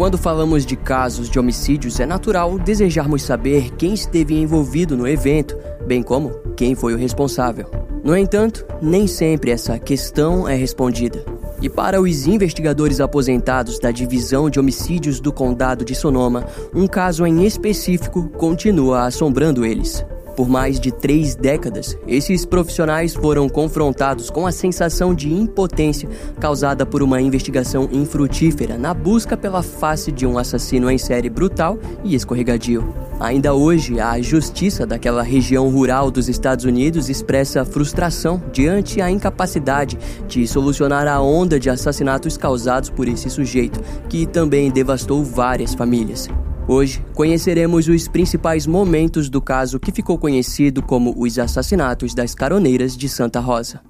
Quando falamos de casos de homicídios, é natural desejarmos saber quem esteve envolvido no evento, bem como quem foi o responsável. No entanto, nem sempre essa questão é respondida. E para os investigadores aposentados da Divisão de Homicídios do Condado de Sonoma, um caso em específico continua assombrando eles. Por mais de três décadas, esses profissionais foram confrontados com a sensação de impotência causada por uma investigação infrutífera na busca pela face de um assassino em série brutal e escorregadio. Ainda hoje, a justiça daquela região rural dos Estados Unidos expressa frustração diante a incapacidade de solucionar a onda de assassinatos causados por esse sujeito, que também devastou várias famílias. Hoje conheceremos os principais momentos do caso que ficou conhecido como os assassinatos das caroneiras de Santa Rosa.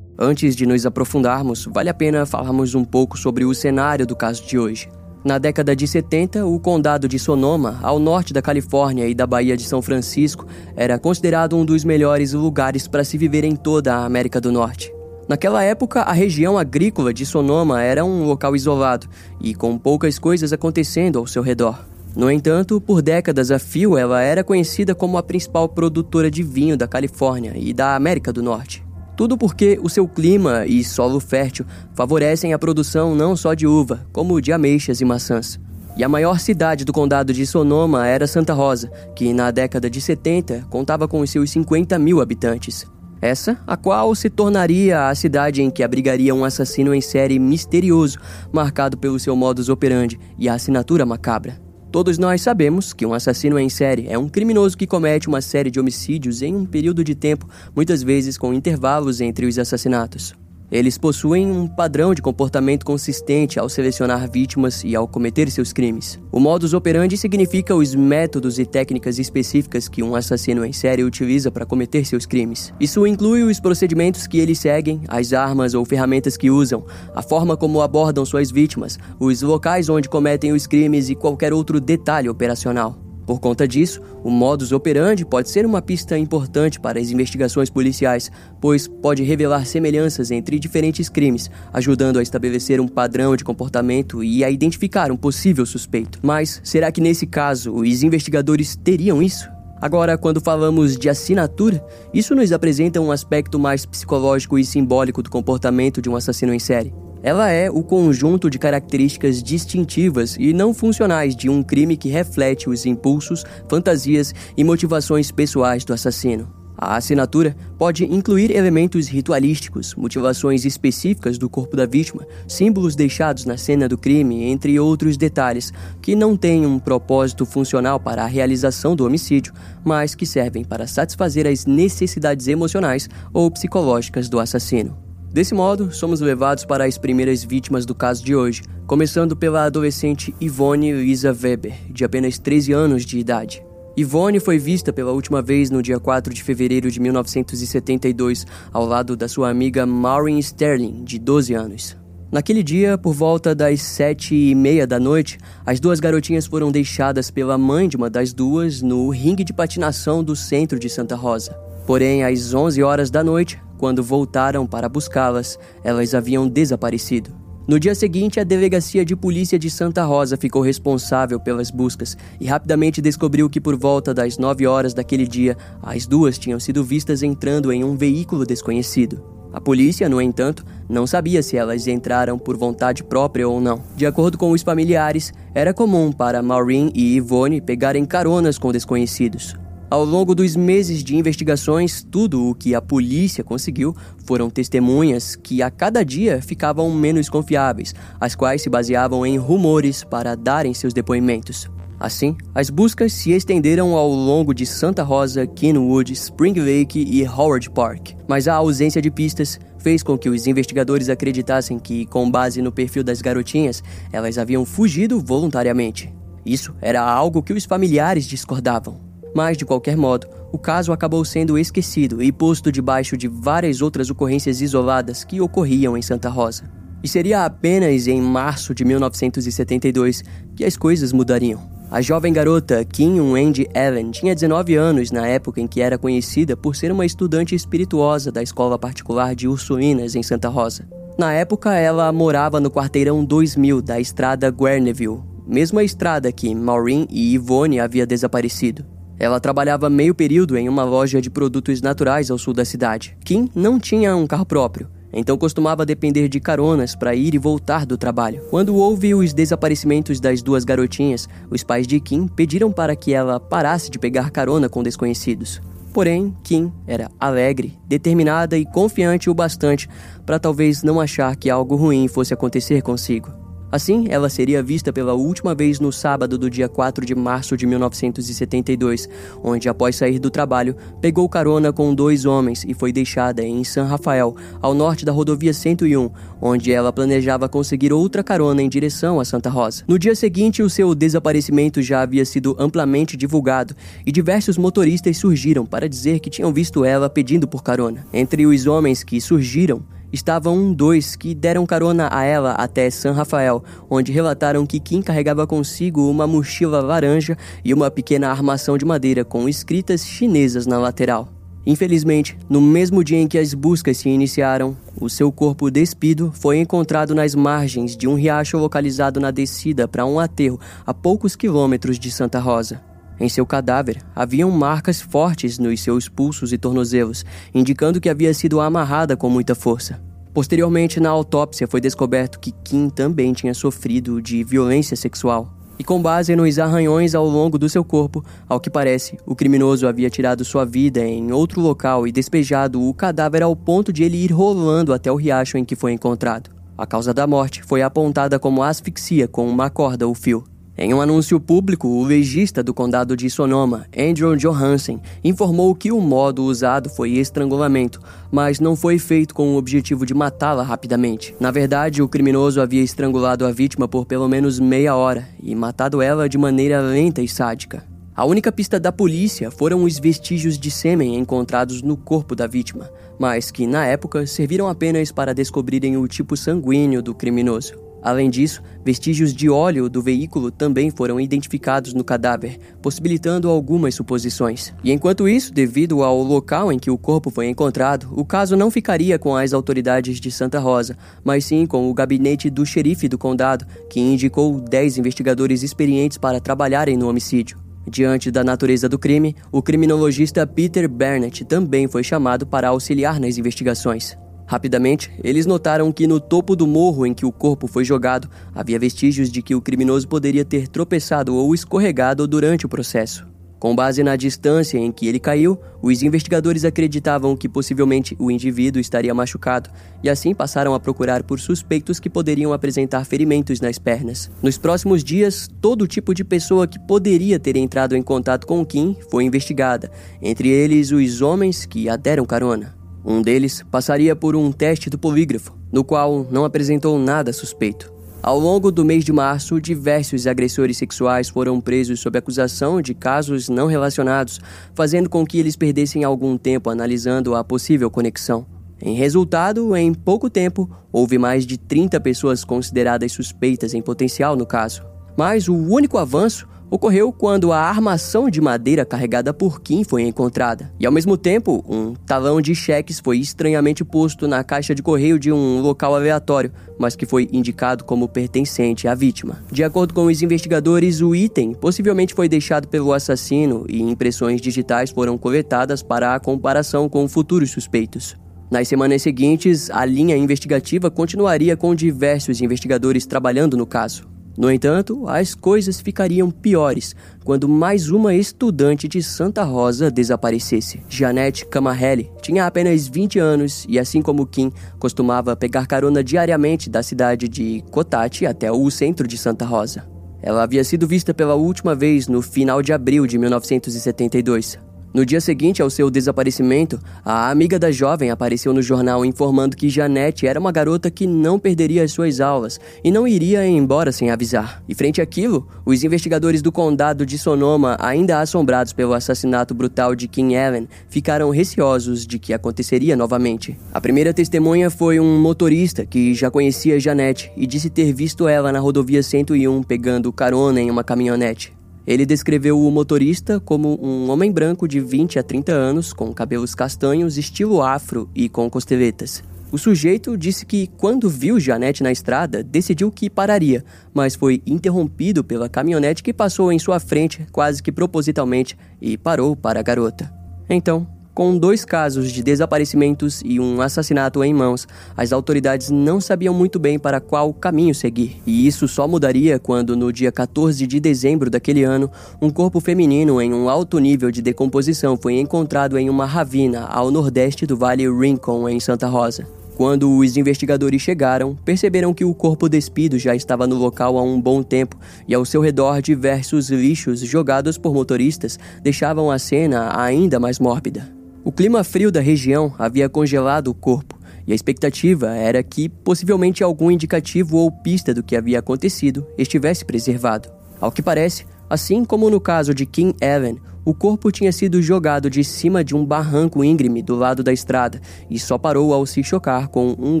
Antes de nos aprofundarmos, vale a pena falarmos um pouco sobre o cenário do caso de hoje. Na década de 70, o condado de Sonoma, ao norte da Califórnia e da Baía de São Francisco, era considerado um dos melhores lugares para se viver em toda a América do Norte. Naquela época, a região agrícola de Sonoma era um local isolado e com poucas coisas acontecendo ao seu redor. No entanto, por décadas a fio ela era conhecida como a principal produtora de vinho da Califórnia e da América do Norte. Tudo porque o seu clima e solo fértil favorecem a produção não só de uva, como de ameixas e maçãs. E a maior cidade do condado de Sonoma era Santa Rosa, que na década de 70 contava com seus 50 mil habitantes. Essa, a qual se tornaria a cidade em que abrigaria um assassino em série misterioso, marcado pelo seu modus operandi e a assinatura macabra. Todos nós sabemos que um assassino em série é um criminoso que comete uma série de homicídios em um período de tempo, muitas vezes com intervalos entre os assassinatos. Eles possuem um padrão de comportamento consistente ao selecionar vítimas e ao cometer seus crimes. O modus operandi significa os métodos e técnicas específicas que um assassino em série utiliza para cometer seus crimes. Isso inclui os procedimentos que eles seguem, as armas ou ferramentas que usam, a forma como abordam suas vítimas, os locais onde cometem os crimes e qualquer outro detalhe operacional. Por conta disso, o modus operandi pode ser uma pista importante para as investigações policiais, pois pode revelar semelhanças entre diferentes crimes, ajudando a estabelecer um padrão de comportamento e a identificar um possível suspeito. Mas será que nesse caso os investigadores teriam isso? Agora, quando falamos de assinatura, isso nos apresenta um aspecto mais psicológico e simbólico do comportamento de um assassino em série. Ela é o conjunto de características distintivas e não funcionais de um crime que reflete os impulsos, fantasias e motivações pessoais do assassino. A assinatura pode incluir elementos ritualísticos, motivações específicas do corpo da vítima, símbolos deixados na cena do crime, entre outros detalhes que não têm um propósito funcional para a realização do homicídio, mas que servem para satisfazer as necessidades emocionais ou psicológicas do assassino. Desse modo, somos levados para as primeiras vítimas do caso de hoje, começando pela adolescente Yvonne Lisa Weber, de apenas 13 anos de idade. Yvonne foi vista pela última vez no dia 4 de fevereiro de 1972, ao lado da sua amiga Maureen Sterling, de 12 anos. Naquele dia, por volta das sete e meia da noite, as duas garotinhas foram deixadas pela mãe de uma das duas no ringue de patinação do centro de Santa Rosa. Porém, às 11 horas da noite, quando voltaram para buscá-las, elas haviam desaparecido. No dia seguinte, a delegacia de polícia de Santa Rosa ficou responsável pelas buscas e rapidamente descobriu que por volta das 9 horas daquele dia, as duas tinham sido vistas entrando em um veículo desconhecido. A polícia, no entanto, não sabia se elas entraram por vontade própria ou não. De acordo com os familiares, era comum para Maureen e Yvonne pegarem caronas com desconhecidos. Ao longo dos meses de investigações, tudo o que a polícia conseguiu foram testemunhas que a cada dia ficavam menos confiáveis, as quais se baseavam em rumores para darem seus depoimentos. Assim, as buscas se estenderam ao longo de Santa Rosa, Kenwood, Spring Lake e Howard Park, mas a ausência de pistas fez com que os investigadores acreditassem que, com base no perfil das garotinhas, elas haviam fugido voluntariamente. Isso era algo que os familiares discordavam. Mas, de qualquer modo, o caso acabou sendo esquecido e posto debaixo de várias outras ocorrências isoladas que ocorriam em Santa Rosa. E seria apenas em março de 1972 que as coisas mudariam. A jovem garota Kim Wendy Ellen tinha 19 anos na época em que era conhecida por ser uma estudante espirituosa da escola particular de Ursuínas, em Santa Rosa. Na época, ela morava no quarteirão 2000 da estrada Guerneville, mesma estrada que Maureen e Yvonne havia desaparecido. Ela trabalhava meio período em uma loja de produtos naturais ao sul da cidade. Kim não tinha um carro próprio, então costumava depender de caronas para ir e voltar do trabalho. Quando houve os desaparecimentos das duas garotinhas, os pais de Kim pediram para que ela parasse de pegar carona com desconhecidos. Porém, Kim era alegre, determinada e confiante o bastante para talvez não achar que algo ruim fosse acontecer consigo. Assim, ela seria vista pela última vez no sábado do dia 4 de março de 1972, onde, após sair do trabalho, pegou carona com dois homens e foi deixada em San Rafael, ao norte da rodovia 101, onde ela planejava conseguir outra carona em direção a Santa Rosa. No dia seguinte, o seu desaparecimento já havia sido amplamente divulgado e diversos motoristas surgiram para dizer que tinham visto ela pedindo por carona. Entre os homens que surgiram, estavam dois que deram carona a ela até San Rafael, onde relataram que Kim carregava consigo uma mochila laranja e uma pequena armação de madeira com escritas chinesas na lateral. Infelizmente, no mesmo dia em que as buscas se iniciaram, o seu corpo despido foi encontrado nas margens de um riacho localizado na descida para um aterro a poucos quilômetros de Santa Rosa. Em seu cadáver haviam marcas fortes nos seus pulsos e tornozelos, indicando que havia sido amarrada com muita força. Posteriormente, na autópsia, foi descoberto que Kim também tinha sofrido de violência sexual. E com base nos arranhões ao longo do seu corpo, ao que parece, o criminoso havia tirado sua vida em outro local e despejado o cadáver ao ponto de ele ir rolando até o riacho em que foi encontrado. A causa da morte foi apontada como asfixia com uma corda ou fio. Em um anúncio público, o legista do condado de Sonoma, Andrew Johansen, informou que o modo usado foi estrangulamento, mas não foi feito com o objetivo de matá-la rapidamente. Na verdade, o criminoso havia estrangulado a vítima por pelo menos meia hora e matado ela de maneira lenta e sádica. A única pista da polícia foram os vestígios de sêmen encontrados no corpo da vítima, mas que na época serviram apenas para descobrirem o tipo sanguíneo do criminoso. Além disso, vestígios de óleo do veículo também foram identificados no cadáver, possibilitando algumas suposições. E enquanto isso, devido ao local em que o corpo foi encontrado, o caso não ficaria com as autoridades de Santa Rosa, mas sim com o gabinete do xerife do condado, que indicou 10 investigadores experientes para trabalharem no homicídio. Diante da natureza do crime, o criminologista Peter Burnett também foi chamado para auxiliar nas investigações. Rapidamente, eles notaram que no topo do morro em que o corpo foi jogado havia vestígios de que o criminoso poderia ter tropeçado ou escorregado durante o processo. Com base na distância em que ele caiu, os investigadores acreditavam que possivelmente o indivíduo estaria machucado e assim passaram a procurar por suspeitos que poderiam apresentar ferimentos nas pernas. Nos próximos dias, todo tipo de pessoa que poderia ter entrado em contato com Kim foi investigada, entre eles os homens que a deram carona. Um deles passaria por um teste do polígrafo, no qual não apresentou nada suspeito. Ao longo do mês de março, diversos agressores sexuais foram presos sob acusação de casos não relacionados, fazendo com que eles perdessem algum tempo analisando a possível conexão. Em resultado, em pouco tempo, houve mais de 30 pessoas consideradas suspeitas em potencial no caso. Mas o único avanço ocorreu quando a armação de madeira carregada por Kim foi encontrada. E ao mesmo tempo, um talão de cheques foi estranhamente posto na caixa de correio de um local aleatório, mas que foi indicado como pertencente à vítima. De acordo com os investigadores, o item possivelmente foi deixado pelo assassino e impressões digitais foram coletadas para a comparação com futuros suspeitos. Nas semanas seguintes, a linha investigativa continuaria com diversos investigadores trabalhando no caso. No entanto, as coisas ficariam piores quando mais uma estudante de Santa Rosa desaparecesse. Janete Camarelli tinha apenas 20 anos e, assim como Kim, costumava pegar carona diariamente da cidade de Cotati até o centro de Santa Rosa. Ela havia sido vista pela última vez no final de abril de 1972. No dia seguinte ao seu desaparecimento, a amiga da jovem apareceu no jornal informando que Janete era uma garota que não perderia as suas aulas e não iria embora sem avisar. E frente àquilo, os investigadores do condado de Sonoma, ainda assombrados pelo assassinato brutal de Kim Allen, ficaram receosos de que aconteceria novamente. A primeira testemunha foi um motorista que já conhecia Janete e disse ter visto ela na rodovia 101 pegando carona em uma caminhonete. Ele descreveu o motorista como um homem branco de 20 a 30 anos, com cabelos castanhos, estilo afro e com costeletas. O sujeito disse que, quando viu Janete na estrada, decidiu que pararia, mas foi interrompido pela caminhonete que passou em sua frente quase que propositalmente e parou para a garota. Então, com dois casos de desaparecimentos e um assassinato em mãos, as autoridades não sabiam muito bem para qual caminho seguir. E isso só mudaria quando, no dia 14 de dezembro daquele ano, um corpo feminino em um alto nível de decomposição foi encontrado em uma ravina ao nordeste do Vale Rincon, em Santa Rosa. Quando os investigadores chegaram, perceberam que o corpo despido já estava no local há um bom tempo e ao seu redor diversos lixos jogados por motoristas deixavam a cena ainda mais mórbida. O clima frio da região havia congelado o corpo, e a expectativa era que possivelmente algum indicativo ou pista do que havia acontecido estivesse preservado. Ao que parece, assim como no caso de Kim Allen, o corpo tinha sido jogado de cima de um barranco íngreme do lado da estrada e só parou ao se chocar com um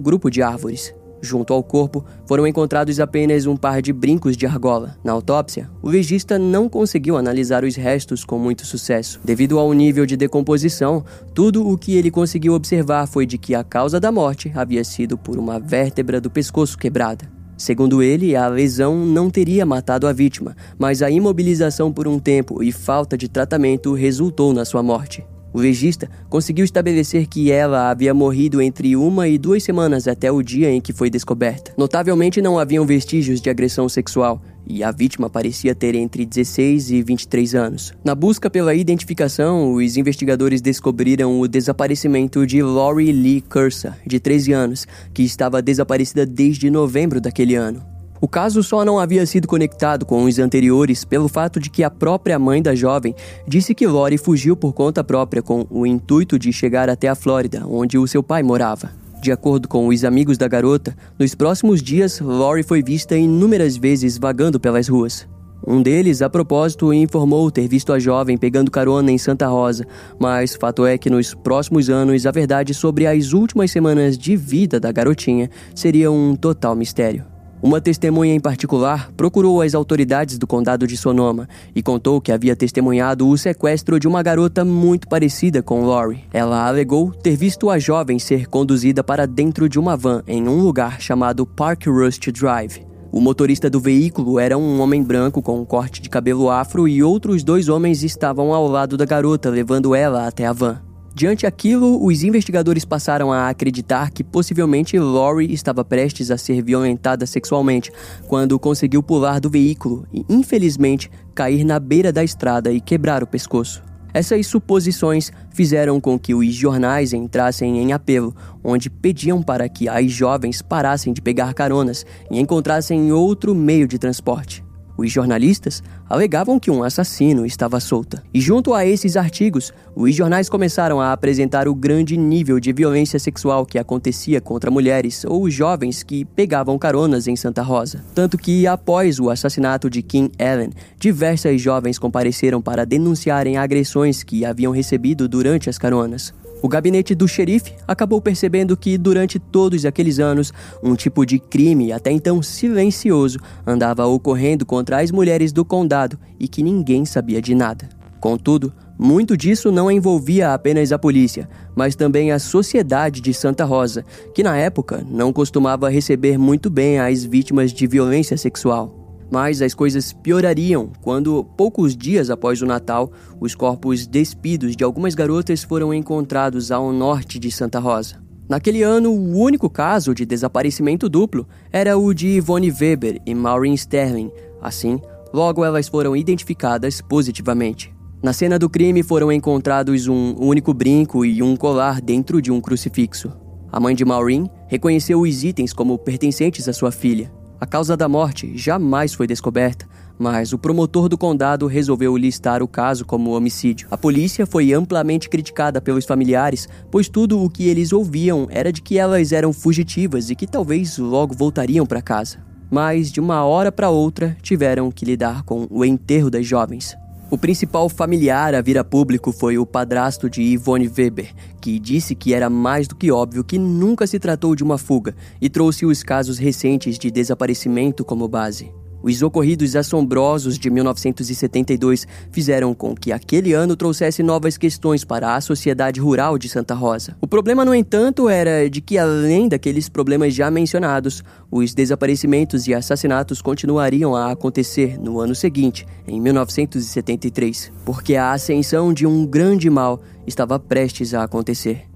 grupo de árvores. Junto ao corpo foram encontrados apenas um par de brincos de argola. Na autópsia, o legista não conseguiu analisar os restos com muito sucesso. Devido ao nível de decomposição, tudo o que ele conseguiu observar foi de que a causa da morte havia sido por uma vértebra do pescoço quebrada. Segundo ele, a lesão não teria matado a vítima, mas a imobilização por um tempo e falta de tratamento resultou na sua morte. O legista conseguiu estabelecer que ela havia morrido entre uma e duas semanas até o dia em que foi descoberta. Notavelmente não haviam vestígios de agressão sexual e a vítima parecia ter entre 16 e 23 anos. Na busca pela identificação, os investigadores descobriram o desaparecimento de Lori Lee Cursa, de 13 anos, que estava desaparecida desde novembro daquele ano. O caso só não havia sido conectado com os anteriores pelo fato de que a própria mãe da jovem disse que Lori fugiu por conta própria com o intuito de chegar até a Flórida, onde o seu pai morava. De acordo com os amigos da garota, nos próximos dias Lori foi vista inúmeras vezes vagando pelas ruas. Um deles, a propósito, informou ter visto a jovem pegando carona em Santa Rosa, mas fato é que nos próximos anos a verdade sobre as últimas semanas de vida da garotinha seria um total mistério. Uma testemunha em particular procurou as autoridades do condado de Sonoma e contou que havia testemunhado o sequestro de uma garota muito parecida com Lori. Ela alegou ter visto a jovem ser conduzida para dentro de uma van em um lugar chamado Park Rust Drive. O motorista do veículo era um homem branco com um corte de cabelo afro e outros dois homens estavam ao lado da garota, levando ela até a van. Diante aquilo, os investigadores passaram a acreditar que possivelmente Lori estava prestes a ser violentada sexualmente quando conseguiu pular do veículo e, infelizmente, cair na beira da estrada e quebrar o pescoço. Essas suposições fizeram com que os jornais entrassem em apelo, onde pediam para que as jovens parassem de pegar caronas e encontrassem outro meio de transporte. Os jornalistas alegavam que um assassino estava solta. E junto a esses artigos, os jornais começaram a apresentar o grande nível de violência sexual que acontecia contra mulheres ou jovens que pegavam caronas em Santa Rosa. Tanto que, após o assassinato de Kim Allen, diversas jovens compareceram para denunciarem agressões que haviam recebido durante as caronas. O gabinete do xerife acabou percebendo que, durante todos aqueles anos, um tipo de crime, até então silencioso, andava ocorrendo contra as mulheres do condado e que ninguém sabia de nada. Contudo, muito disso não envolvia apenas a polícia, mas também a sociedade de Santa Rosa, que na época não costumava receber muito bem as vítimas de violência sexual. Mas as coisas piorariam quando, poucos dias após o Natal, os corpos despidos de algumas garotas foram encontrados ao norte de Santa Rosa. Naquele ano, o único caso de desaparecimento duplo era o de Yvonne Weber e Maureen Sterling. Assim, logo elas foram identificadas positivamente. Na cena do crime foram encontrados um único brinco e um colar dentro de um crucifixo. A mãe de Maureen reconheceu os itens como pertencentes à sua filha. A causa da morte jamais foi descoberta, mas o promotor do condado resolveu listar o caso como homicídio. A polícia foi amplamente criticada pelos familiares, pois tudo o que eles ouviam era de que elas eram fugitivas e que talvez logo voltariam para casa. Mas de uma hora para outra tiveram que lidar com o enterro das jovens. O principal familiar a vir a público foi o padrasto de Yvonne Weber, que disse que era mais do que óbvio que nunca se tratou de uma fuga e trouxe os casos recentes de desaparecimento como base. Os ocorridos assombrosos de 1972 fizeram com que aquele ano trouxesse novas questões para a sociedade rural de Santa Rosa. O problema, no entanto, era de que, além daqueles problemas já mencionados, os desaparecimentos e assassinatos continuariam a acontecer no ano seguinte, em 1973, porque a ascensão de um grande mal estava prestes a acontecer.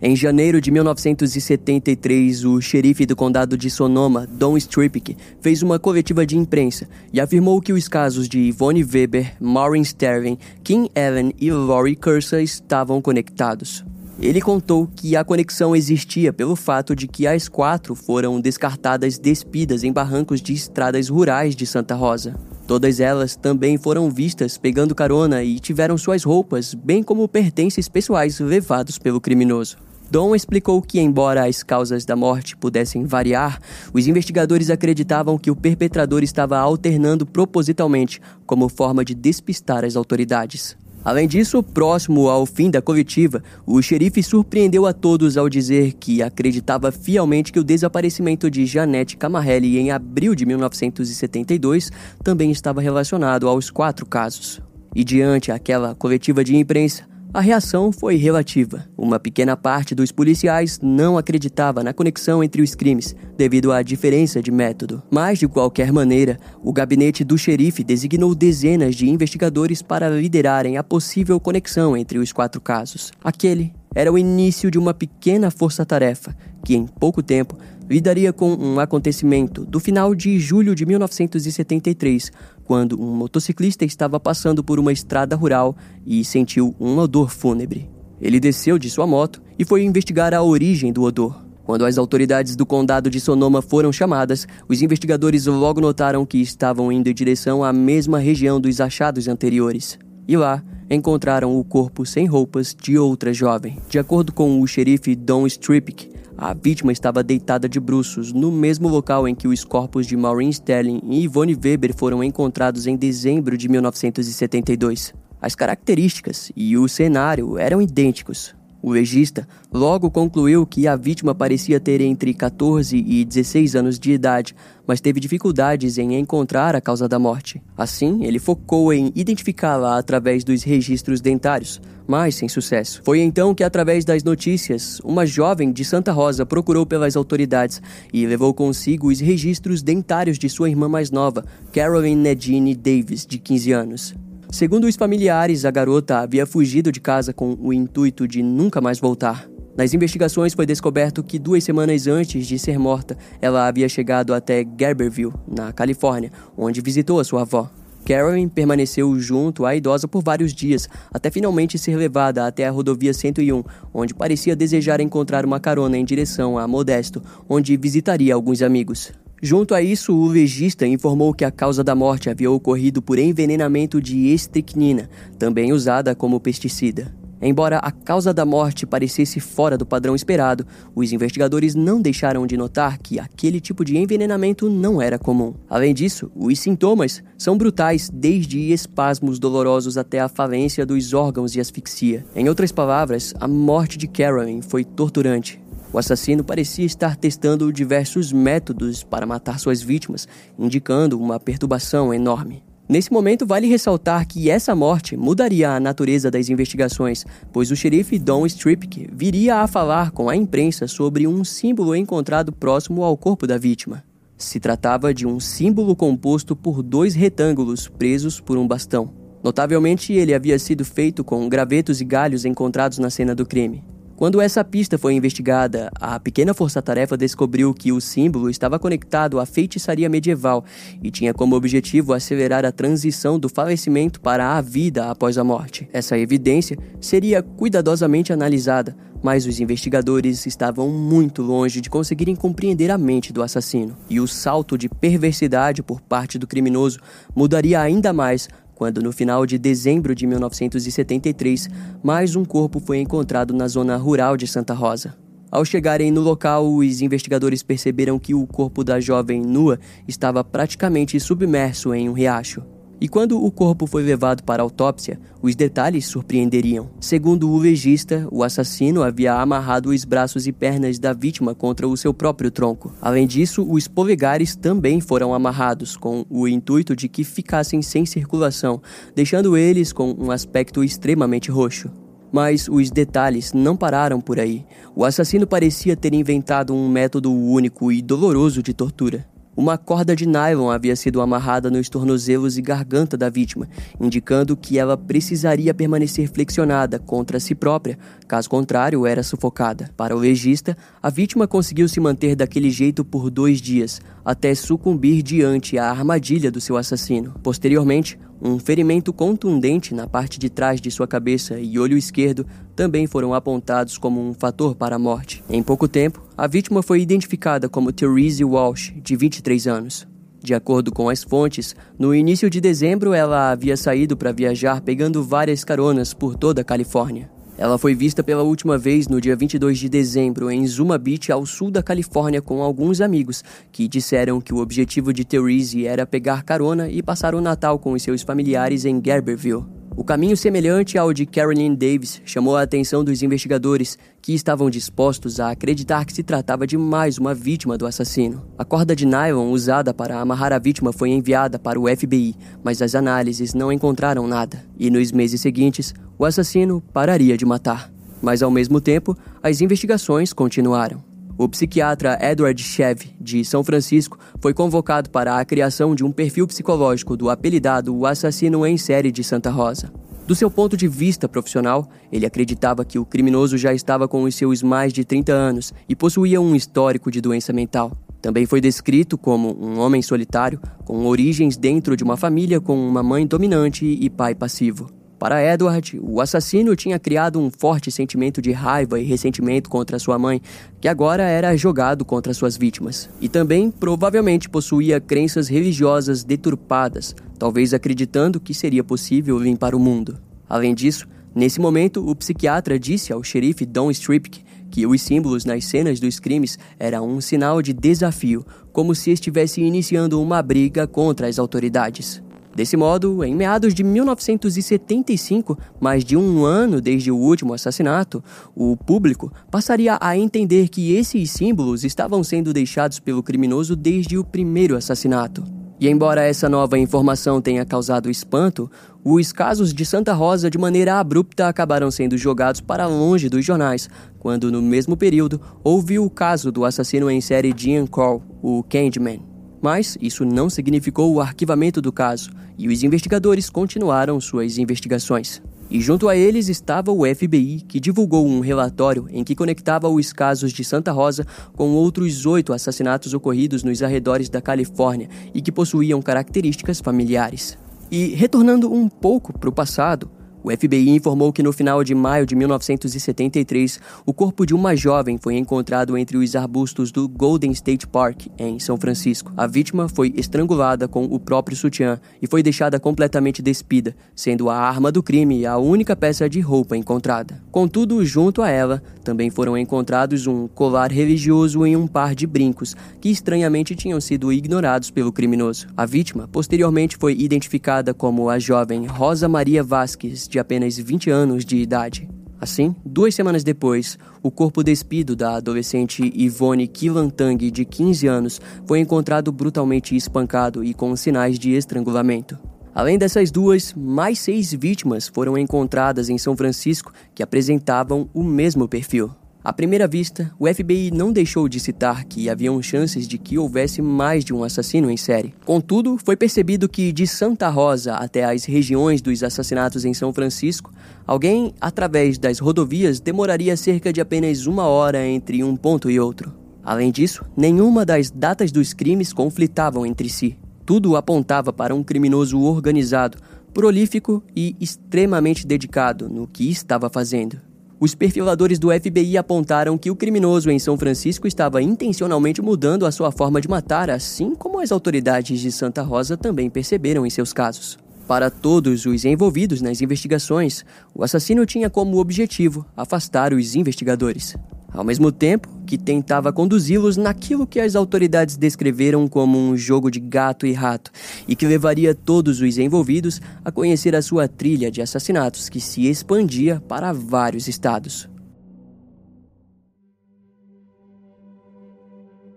Em janeiro de 1973, o xerife do condado de Sonoma, Don Stripik, fez uma coletiva de imprensa e afirmou que os casos de Yvonne Weber, Maureen Sterling, Kim Allen e Laurie Cursa estavam conectados. Ele contou que a conexão existia pelo fato de que as quatro foram descartadas despidas em barrancos de estradas rurais de Santa Rosa. Todas elas também foram vistas pegando carona e tiveram suas roupas, bem como pertences pessoais levados pelo criminoso. Dom explicou que, embora as causas da morte pudessem variar, os investigadores acreditavam que o perpetrador estava alternando propositalmente como forma de despistar as autoridades. Além disso, próximo ao fim da coletiva, o xerife surpreendeu a todos ao dizer que acreditava fielmente que o desaparecimento de Janete Camarelli em abril de 1972 também estava relacionado aos quatro casos. E diante aquela coletiva de imprensa, a reação foi relativa. Uma pequena parte dos policiais não acreditava na conexão entre os crimes, devido à diferença de método. Mas, de qualquer maneira, o gabinete do xerife designou dezenas de investigadores para liderarem a possível conexão entre os quatro casos. Aquele era o início de uma pequena força-tarefa que, em pouco tempo, lidaria com um acontecimento do final de julho de 1973, quando um motociclista estava passando por uma estrada rural e sentiu um odor fúnebre. Ele desceu de sua moto e foi investigar a origem do odor. Quando as autoridades do condado de Sonoma foram chamadas, os investigadores logo notaram que estavam indo em direção à mesma região dos achados anteriores. E lá, encontraram o corpo sem roupas de outra jovem. De acordo com o xerife Don Stripik, a vítima estava deitada de bruços no mesmo local em que os corpos de Maureen Sterling e Yvonne Weber foram encontrados em dezembro de 1972. As características e o cenário eram idênticos. O legista logo concluiu que a vítima parecia ter entre 14 e 16 anos de idade, mas teve dificuldades em encontrar a causa da morte. Assim, ele focou em identificá-la através dos registros dentários, mas sem sucesso. Foi então que, através das notícias, uma jovem de Santa Rosa procurou pelas autoridades e levou consigo os registros dentários de sua irmã mais nova, Caroline Nadine Davis, de 15 anos. Segundo os familiares, a garota havia fugido de casa com o intuito de nunca mais voltar. Nas investigações foi descoberto que duas semanas antes de ser morta, ela havia chegado até Gerberville, na Califórnia, onde visitou a sua avó. Karen permaneceu junto à idosa por vários dias, até finalmente ser levada até a rodovia 101, onde parecia desejar encontrar uma carona em direção a Modesto, onde visitaria alguns amigos. Junto a isso, o legista informou que a causa da morte havia ocorrido por envenenamento de estricnina, também usada como pesticida. Embora a causa da morte parecesse fora do padrão esperado, os investigadores não deixaram de notar que aquele tipo de envenenamento não era comum. Além disso, os sintomas são brutais, desde espasmos dolorosos até a falência dos órgãos e asfixia. Em outras palavras, a morte de Carolyn foi torturante. O assassino parecia estar testando diversos métodos para matar suas vítimas, indicando uma perturbação enorme. Nesse momento, vale ressaltar que essa morte mudaria a natureza das investigações, pois o xerife Don Stripke viria a falar com a imprensa sobre um símbolo encontrado próximo ao corpo da vítima. Se tratava de um símbolo composto por dois retângulos presos por um bastão. Notavelmente, ele havia sido feito com gravetos e galhos encontrados na cena do crime. Quando essa pista foi investigada, a pequena força-tarefa descobriu que o símbolo estava conectado à feitiçaria medieval e tinha como objetivo acelerar a transição do falecimento para a vida após a morte. Essa evidência seria cuidadosamente analisada, mas os investigadores estavam muito longe de conseguirem compreender a mente do assassino. E o salto de perversidade por parte do criminoso mudaria ainda mais quando no final de dezembro de 1973, mais um corpo foi encontrado na zona rural de Santa Rosa. Ao chegarem no local, os investigadores perceberam que o corpo da jovem nua estava praticamente submerso em um riacho. E quando o corpo foi levado para autópsia, os detalhes surpreenderiam. Segundo o legista, o assassino havia amarrado os braços e pernas da vítima contra o seu próprio tronco. Além disso, os polegares também foram amarrados, com o intuito de que ficassem sem circulação, deixando eles com um aspecto extremamente roxo. Mas os detalhes não pararam por aí. O assassino parecia ter inventado um método único e doloroso de tortura. Uma corda de nylon havia sido amarrada nos tornozelos e garganta da vítima, indicando que ela precisaria permanecer flexionada contra si própria, caso contrário, era sufocada. Para o legista, a vítima conseguiu se manter daquele jeito por dois dias, até sucumbir diante a armadilha do seu assassino. Posteriormente, um ferimento contundente na parte de trás de sua cabeça e olho esquerdo também foram apontados como um fator para a morte. Em pouco tempo, a vítima foi identificada como Therese Walsh, de 23 anos. De acordo com as fontes, no início de dezembro ela havia saído para viajar pegando várias caronas por toda a Califórnia. Ela foi vista pela última vez no dia 22 de dezembro em Zuma Beach, ao sul da Califórnia, com alguns amigos, que disseram que o objetivo de Therese era pegar carona e passar o Natal com os seus familiares em Gerberville. O caminho semelhante ao de Carolyn Davis chamou a atenção dos investigadores, que estavam dispostos a acreditar que se tratava de mais uma vítima do assassino. A corda de nylon usada para amarrar a vítima foi enviada para o FBI, mas as análises não encontraram nada. E nos meses seguintes, o assassino pararia de matar. Mas ao mesmo tempo, as investigações continuaram. O psiquiatra Edward Chev, de São Francisco, foi convocado para a criação de um perfil psicológico do apelidado O Assassino em Série de Santa Rosa. Do seu ponto de vista profissional, ele acreditava que o criminoso já estava com os seus mais de 30 anos e possuía um histórico de doença mental. Também foi descrito como um homem solitário, com origens dentro de uma família com uma mãe dominante e pai passivo. Para Edward, o assassino tinha criado um forte sentimento de raiva e ressentimento contra sua mãe, que agora era jogado contra suas vítimas. E também provavelmente possuía crenças religiosas deturpadas, talvez acreditando que seria possível limpar o mundo. Além disso, nesse momento, o psiquiatra disse ao xerife Don Stripke que os símbolos nas cenas dos crimes eram um sinal de desafio, como se estivesse iniciando uma briga contra as autoridades. Desse modo, em meados de 1975, mais de um ano desde o último assassinato, o público passaria a entender que esses símbolos estavam sendo deixados pelo criminoso desde o primeiro assassinato. E embora essa nova informação tenha causado espanto, os casos de Santa Rosa de maneira abrupta acabaram sendo jogados para longe dos jornais, quando no mesmo período houve o caso do assassino em série Jean Cole, o Candyman. Mas isso não significou o arquivamento do caso, e os investigadores continuaram suas investigações. E junto a eles estava o FBI, que divulgou um relatório em que conectava os casos de Santa Rosa com outros oito assassinatos ocorridos nos arredores da Califórnia e que possuíam características familiares. E retornando um pouco para o passado, o FBI informou que no final de maio de 1973, o corpo de uma jovem foi encontrado entre os arbustos do Golden State Park, em São Francisco. A vítima foi estrangulada com o próprio sutiã e foi deixada completamente despida, sendo a arma do crime a única peça de roupa encontrada. Contudo, junto a ela, também foram encontrados um colar religioso e um par de brincos, que estranhamente tinham sido ignorados pelo criminoso. A vítima posteriormente foi identificada como a jovem Rosa Maria Vasques, de apenas 20 anos de idade. Assim, duas semanas depois, o corpo despido da adolescente Ivone Kilantang, de 15 anos, foi encontrado brutalmente espancado e com sinais de estrangulamento. Além dessas duas, mais seis vítimas foram encontradas em São Francisco que apresentavam o mesmo perfil. À primeira vista, o FBI não deixou de citar que haviam chances de que houvesse mais de um assassino em série. Contudo, foi percebido que de Santa Rosa até as regiões dos assassinatos em São Francisco, alguém, através das rodovias, demoraria cerca de apenas uma hora entre um ponto e outro. Além disso, nenhuma das datas dos crimes conflitavam entre si. Tudo apontava para um criminoso organizado, prolífico e extremamente dedicado no que estava fazendo. Os perfiladores do FBI apontaram que o criminoso em São Francisco estava intencionalmente mudando a sua forma de matar, assim como as autoridades de Santa Rosa também perceberam em seus casos. Para todos os envolvidos nas investigações, o assassino tinha como objetivo afastar os investigadores. Ao mesmo tempo que tentava conduzi-los naquilo que as autoridades descreveram como um jogo de gato e rato e que levaria todos os envolvidos a conhecer a sua trilha de assassinatos que se expandia para vários estados.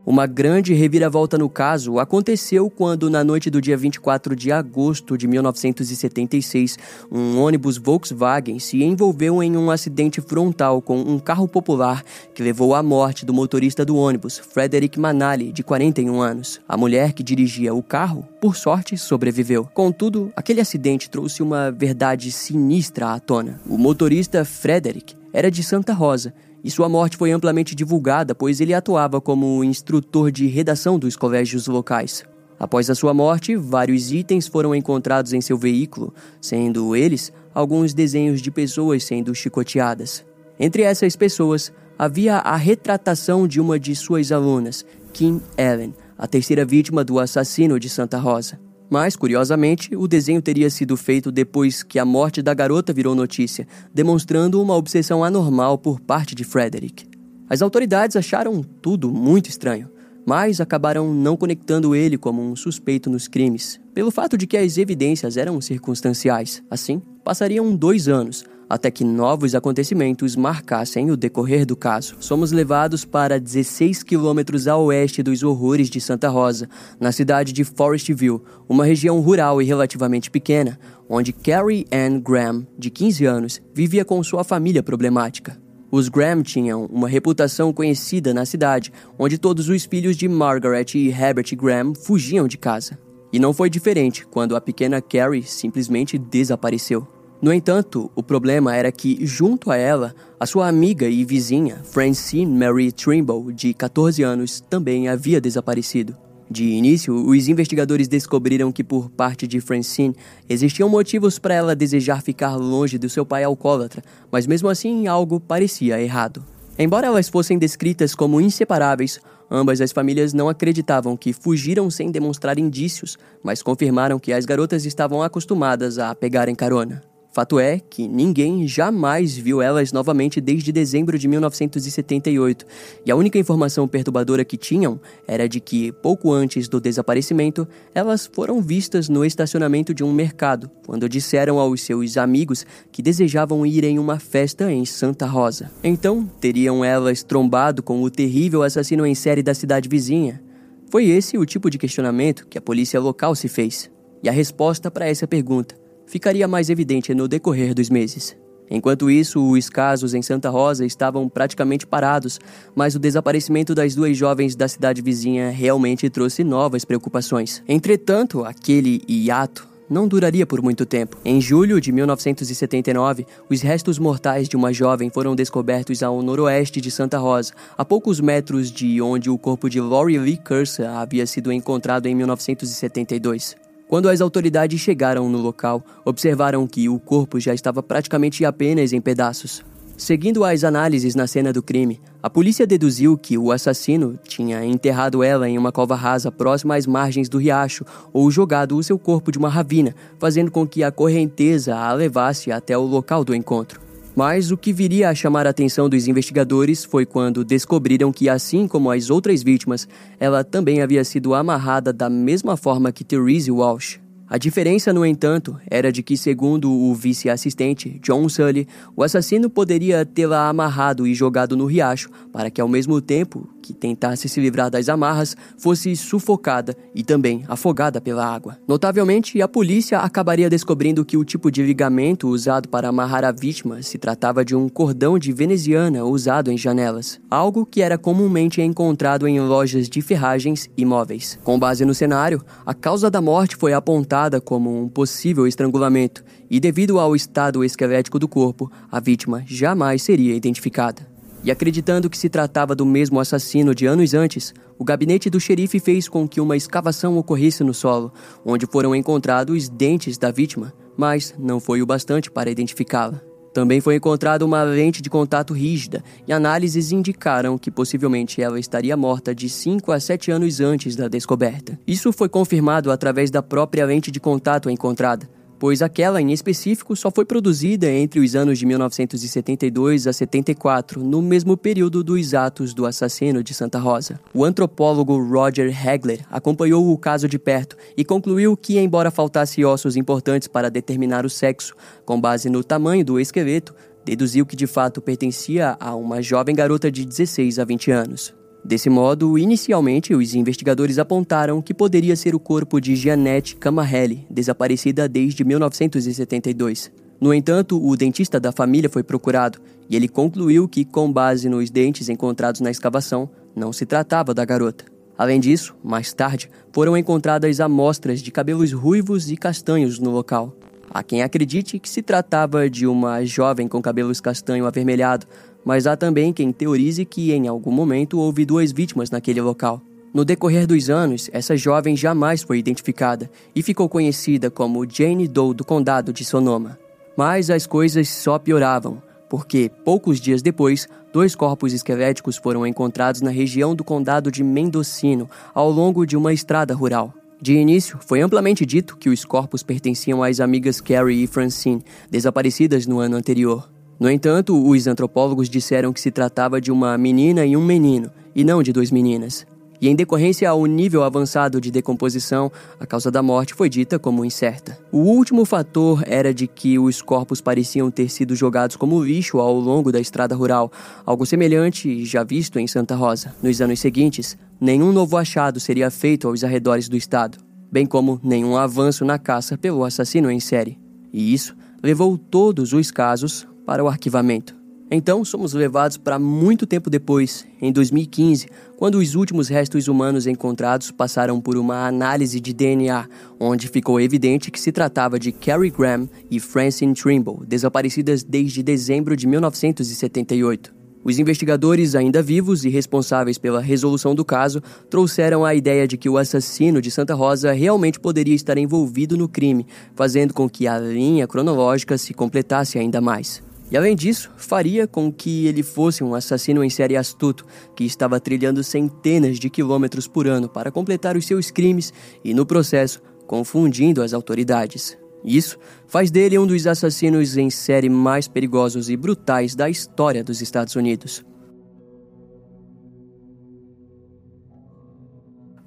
Uma grande reviravolta no caso aconteceu quando, na noite do dia 24 de agosto de 1976, um ônibus Volkswagen se envolveu em um acidente frontal com um carro popular que levou à morte do motorista do ônibus, Frederick Manali, de 41 anos. A mulher que dirigia o carro, por sorte, sobreviveu. Contudo, aquele acidente trouxe uma verdade sinistra à tona. O motorista Frederick era de Santa Rosa e sua morte foi amplamente divulgada, pois ele atuava como instrutor de redação dos colégios locais. Após a sua morte, vários itens foram encontrados em seu veículo, sendo eles alguns desenhos de pessoas sendo chicoteadas. Entre essas pessoas, havia a retratação de uma de suas alunas, Kim Ellen, a terceira vítima do assassino de Santa Rosa. Mas, curiosamente, o desenho teria sido feito depois que a morte da garota virou notícia, demonstrando uma obsessão anormal por parte de Frederick. As autoridades acharam tudo muito estranho, mas acabaram não conectando ele como um suspeito nos crimes, pelo fato de que as evidências eram circunstanciais. Assim, passariam dois anos até que novos acontecimentos marcassem o decorrer do caso. Somos levados para 16 quilômetros a oeste dos horrores de Santa Rosa, na cidade de Forestville, uma região rural e relativamente pequena, onde Carrie Ann Graham, de 15 anos, vivia com sua família problemática. Os Graham tinham uma reputação conhecida na cidade, onde todos os filhos de Margaret e Herbert Graham fugiam de casa. E não foi diferente quando a pequena Carrie simplesmente desapareceu. No entanto, o problema era que, junto a ela, a sua amiga e vizinha, Francine Mary Trimble, de 14 anos, também havia desaparecido. De início, os investigadores descobriram que, por parte de Francine, existiam motivos para ela desejar ficar longe do seu pai alcoólatra, mas mesmo assim algo parecia errado. Embora elas fossem descritas como inseparáveis, ambas as famílias não acreditavam que fugiram sem demonstrar indícios, mas confirmaram que as garotas estavam acostumadas a pegarem carona. Fato é que ninguém jamais viu elas novamente desde dezembro de 1978, e a única informação perturbadora que tinham era de que, pouco antes do desaparecimento, elas foram vistas no estacionamento de um mercado, quando disseram aos seus amigos que desejavam ir em uma festa em Santa Rosa. Então, teriam elas trombado com o terrível assassino em série da cidade vizinha? Foi esse o tipo de questionamento que a polícia local se fez. E a resposta para essa pergunta ficaria mais evidente no decorrer dos meses. Enquanto isso, os casos em Santa Rosa estavam praticamente parados, mas o desaparecimento das duas jovens da cidade vizinha realmente trouxe novas preocupações. Entretanto, aquele hiato não duraria por muito tempo. Em julho de 1979, os restos mortais de uma jovem foram descobertos ao noroeste de Santa Rosa, a poucos metros de onde o corpo de Lori Lee Cursor havia sido encontrado em 1972. Quando as autoridades chegaram no local, observaram que o corpo já estava praticamente apenas em pedaços. Seguindo as análises na cena do crime, a polícia deduziu que o assassino tinha enterrado ela em uma cova rasa próxima às margens do riacho ou jogado o seu corpo de uma ravina, fazendo com que a correnteza a levasse até o local do encontro. Mas o que viria a chamar a atenção dos investigadores foi quando descobriram que, assim como as outras vítimas, ela também havia sido amarrada da mesma forma que Therese Walsh. A diferença, no entanto, era de que, segundo o vice-assistente, John Sully, o assassino poderia tê-la amarrado e jogado no riacho para que, ao mesmo tempo que tentasse se livrar das amarras, fosse sufocada e também afogada pela água. Notavelmente, a polícia acabaria descobrindo que o tipo de ligamento usado para amarrar a vítima se tratava de um cordão de veneziana usado em janelas, algo que era comumente encontrado em lojas de ferragens e móveis. Com base no cenário, a causa da morte foi apontada como um possível estrangulamento, e devido ao estado esquelético do corpo, a vítima jamais seria identificada. E acreditando que se tratava do mesmo assassino de anos antes, o gabinete do xerife fez com que uma escavação ocorresse no solo, onde foram encontrados dentes da vítima, mas não foi o bastante para identificá-la. Também foi encontrada uma lente de contato rígida e análises indicaram que possivelmente ela estaria morta de 5 a 7 anos antes da descoberta. Isso foi confirmado através da própria lente de contato encontrada, pois aquela em específico só foi produzida entre os anos de 1972 a 74, no mesmo período dos atos do assassino de Santa Rosa. O antropólogo Roger Hegler acompanhou o caso de perto e concluiu que, embora faltasse ossos importantes para determinar o sexo, com base no tamanho do esqueleto, deduziu que de fato pertencia a uma jovem garota de 16 a 20 anos. Desse modo, inicialmente, os investigadores apontaram que poderia ser o corpo de Jeanette Camahelli, desaparecida desde 1972. No entanto, o dentista da família foi procurado e ele concluiu que, com base nos dentes encontrados na escavação, não se tratava da garota. Além disso, mais tarde, foram encontradas amostras de cabelos ruivos e castanhos no local. Há quem acredite que se tratava de uma jovem com cabelos castanho avermelhado, mas há também quem teorize que em algum momento houve duas vítimas naquele local. No decorrer dos anos, essa jovem jamais foi identificada e ficou conhecida como Jane Doe do condado de Sonoma. Mas as coisas só pioravam, porque poucos dias depois, dois corpos esqueléticos foram encontrados na região do condado de Mendocino, ao longo de uma estrada rural. De início, foi amplamente dito que os corpos pertenciam às amigas Carrie e Francine, desaparecidas no ano anterior. No entanto, os antropólogos disseram que se tratava de uma menina e um menino, e não de duas meninas. E em decorrência ao nível avançado de decomposição, a causa da morte foi dita como incerta. O último fator era de que os corpos pareciam ter sido jogados como lixo ao longo da estrada rural, algo semelhante já visto em Santa Rosa. Nos anos seguintes, nenhum novo achado seria feito aos arredores do estado, bem como nenhum avanço na caça pelo assassino em série. E isso levou todos os casos para o arquivamento. Então, somos levados para muito tempo depois, em 2015, quando os últimos restos humanos encontrados passaram por uma análise de DNA, onde ficou evidente que se tratava de Carrie Graham e Francine Trimble, desaparecidas desde dezembro de 1978. Os investigadores, ainda vivos e responsáveis pela resolução do caso, trouxeram a ideia de que o assassino de Santa Rosa realmente poderia estar envolvido no crime, fazendo com que a linha cronológica se completasse ainda mais. E além disso, faria com que ele fosse um assassino em série astuto, que estava trilhando centenas de quilômetros por ano para completar os seus crimes e, no processo, confundindo as autoridades. Isso faz dele um dos assassinos em série mais perigosos e brutais da história dos Estados Unidos.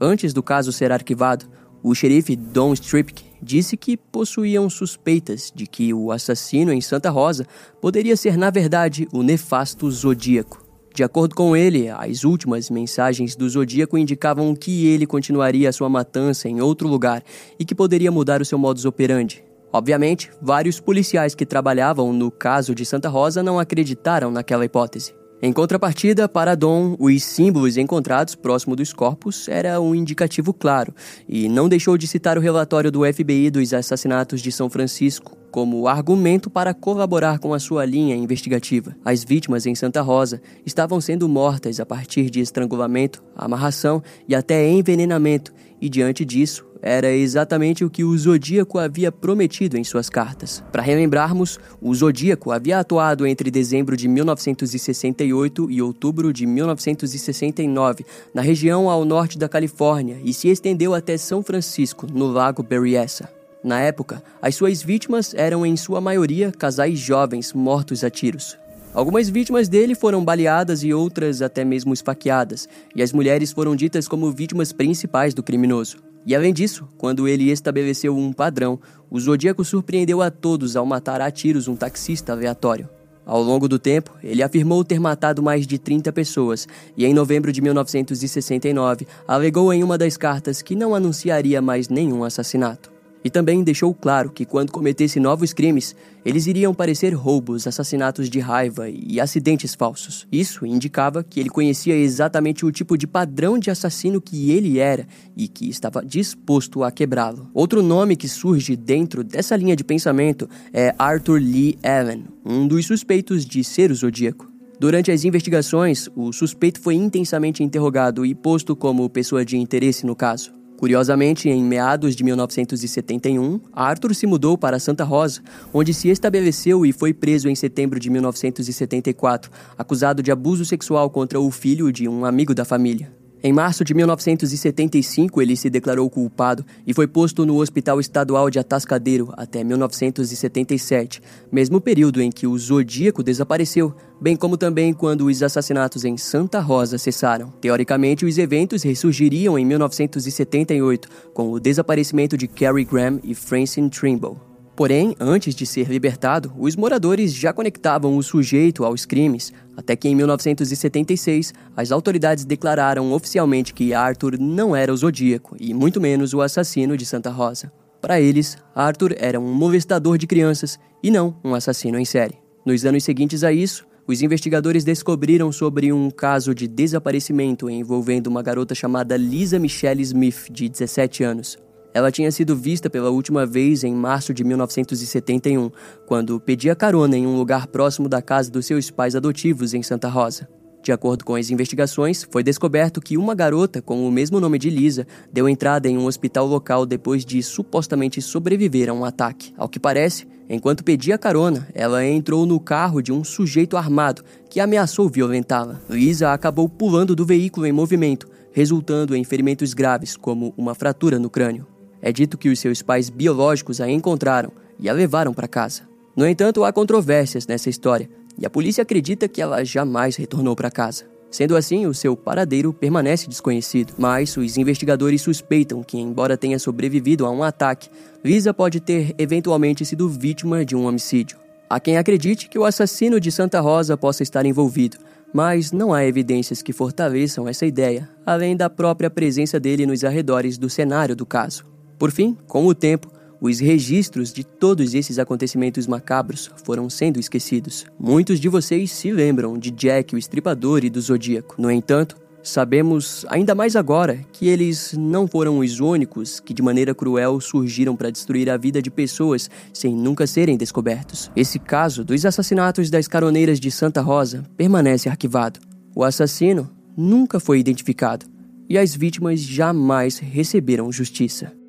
Antes do caso ser arquivado, o xerife Don Stripke disse que possuíam suspeitas de que o assassino em Santa Rosa poderia ser, na verdade, o nefasto Zodíaco. De acordo com ele, as últimas mensagens do Zodíaco indicavam que ele continuaria sua matança em outro lugar e que poderia mudar o seu modus operandi. Obviamente, vários policiais que trabalhavam no caso de Santa Rosa não acreditaram naquela hipótese. Em contrapartida, para Dom, os símbolos encontrados próximo dos corpos era um indicativo claro, e não deixou de citar o relatório do FBI dos assassinatos de São Francisco como argumento para colaborar com a sua linha investigativa. As vítimas em Santa Rosa estavam sendo mortas a partir de estrangulamento, amarração e até envenenamento, e diante disso, era exatamente o que o Zodíaco havia prometido em suas cartas. Para relembrarmos, o Zodíaco havia atuado entre dezembro de 1968 e outubro de 1969 na região ao norte da Califórnia e se estendeu até São Francisco, no Lago Berryessa. Na época, as suas vítimas eram em sua maioria casais jovens mortos a tiros. Algumas vítimas dele foram baleadas e outras até mesmo esfaqueadas, e as mulheres foram ditas como vítimas principais do criminoso. E além disso, quando ele estabeleceu um padrão, o Zodíaco surpreendeu a todos ao matar a tiros um taxista aleatório. Ao longo do tempo, ele afirmou ter matado mais de 30 pessoas e, em novembro de 1969, alegou em uma das cartas que não anunciaria mais nenhum assassinato. E também deixou claro que quando cometesse novos crimes, eles iriam parecer roubos, assassinatos de raiva e acidentes falsos. Isso indicava que ele conhecia exatamente o tipo de padrão de assassino que ele era e que estava disposto a quebrá-lo. Outro nome que surge dentro dessa linha de pensamento é Arthur Lee Allen, um dos suspeitos de ser o Zodíaco. Durante as investigações, o suspeito foi intensamente interrogado e posto como pessoa de interesse no caso. Curiosamente, em meados de 1971, Arthur se mudou para Santa Rosa, onde se estabeleceu e foi preso em setembro de 1974, acusado de abuso sexual contra o filho de um amigo da família. Em março de 1975, ele se declarou culpado e foi posto no Hospital Estadual de Atascadeiro até 1977, mesmo período em que o Zodíaco desapareceu, bem como também quando os assassinatos em Santa Rosa cessaram. Teoricamente, os eventos ressurgiriam em 1978, com o desaparecimento de Cary Graham e Francine Trimble. Porém, antes de ser libertado, os moradores já conectavam o sujeito aos crimes, até que em 1976 as autoridades declararam oficialmente que Arthur não era o Zodíaco e muito menos o assassino de Santa Rosa. Para eles, Arthur era um molestador de crianças e não um assassino em série. Nos anos seguintes a isso, os investigadores descobriram sobre um caso de desaparecimento envolvendo uma garota chamada Lisa Michelle Smith, de 17 anos. Ela tinha sido vista pela última vez em março de 1971, quando pedia carona em um lugar próximo da casa dos seus pais adotivos em Santa Rosa. De acordo com as investigações, foi descoberto que uma garota com o mesmo nome de Lisa deu entrada em um hospital local depois de supostamente sobreviver a um ataque. Ao que parece, enquanto pedia carona, ela entrou no carro de um sujeito armado que ameaçou violentá-la. Lisa acabou pulando do veículo em movimento, resultando em ferimentos graves, como uma fratura no crânio. É dito que os seus pais biológicos a encontraram e a levaram para casa. No entanto, há controvérsias nessa história e a polícia acredita que ela jamais retornou para casa. Sendo assim, o seu paradeiro permanece desconhecido, mas os investigadores suspeitam que, embora tenha sobrevivido a um ataque, Lisa pode ter eventualmente sido vítima de um homicídio. Há quem acredite que o assassino de Santa Rosa possa estar envolvido, mas não há evidências que fortaleçam essa ideia, além da própria presença dele nos arredores do cenário do caso. Por fim, com o tempo, os registros de todos esses acontecimentos macabros foram sendo esquecidos. Muitos de vocês se lembram de Jack, o estripador e do Zodíaco. No entanto, sabemos ainda mais agora que eles não foram os únicos que de maneira cruel surgiram para destruir a vida de pessoas sem nunca serem descobertos. Esse caso dos assassinatos das caroneiras de Santa Rosa permanece arquivado. O assassino nunca foi identificado e as vítimas jamais receberam justiça.